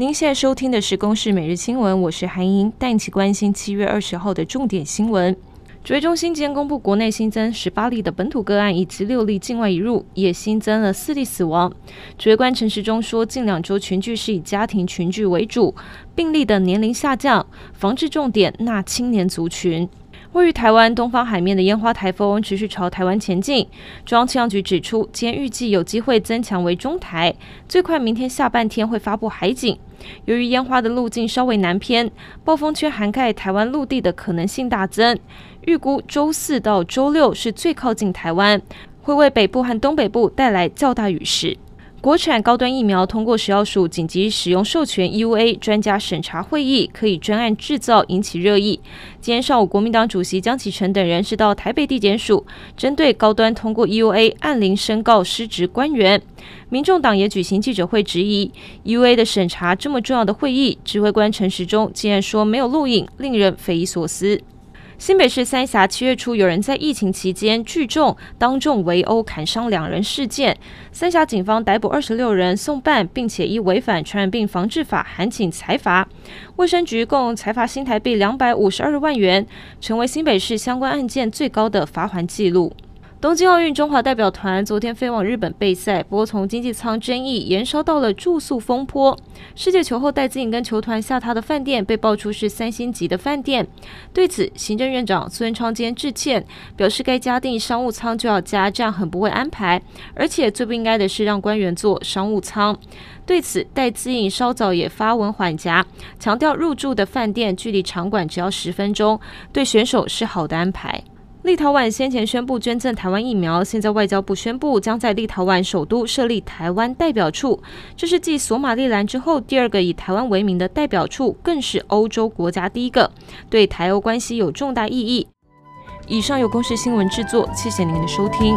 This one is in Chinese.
您现在收听的是《公视每日新闻》，我是韩莹，带你一起关心七月二十号的重点新闻。指挥中心今天公布，国内新增十八例的本土个案，以及六例境外移入，也新增了四例死亡。指挥官陈时中说，近两周群聚是以家庭群聚为主，病例的年龄下降，防治重点纳青年族群。位于台湾东方海面的烟花台风持续朝台湾前进，中央气象局指出，今天预计有机会增强为中台，最快明天下半天会发布海警。由于烟花的路径稍微南偏，暴风圈涵盖台湾陆地的可能性大增，预估周四到周六是最靠近台湾，会为北部和东北部带来较大雨势。国产高端疫苗通过食药署紧急使用授权 （EUA） 专家审查会议，可以专案制造，引起热议。今天上午，国民党主席江启臣等人是到台北地检署，针对高端通过 EUA 按铃申告失职官员。民众党也举行记者会质疑 EUA 的审查这么重要的会议，指挥官陈时中竟然说没有录影，令人匪夷所思。新北市三峡七月初有人在疫情期间聚众当众围殴砍伤两人事件，三峡警方逮捕二十六人送办，并且依违反传染病防治法函请裁罚，卫生局共裁罚新台币两百五十二万元，成为新北市相关案件最高的罚锾记录。东京奥运中华代表团昨天飞往日本备赛，不过从经济舱争议延烧到了住宿风波。世界球后戴资颖跟球团下榻的饭店被爆出是三星级的饭店，对此行政院长苏贞昌今天致歉，表示该加订商务舱就要加，这样很不会安排，而且最不应该的是让官员坐商务舱。对此戴资颖稍早也发文缓颊，强调入住的饭店距离场馆只要十分钟，对选手是好的安排。立陶宛先前宣布捐赠台湾疫苗，现在外交部宣布将在立陶宛首都设立台湾代表处，这是继索马利兰之后第二个以台湾为名的代表处，更是欧洲国家第一个，对台欧关系有重大意义。以上有公视新闻制作，谢谢您的收听。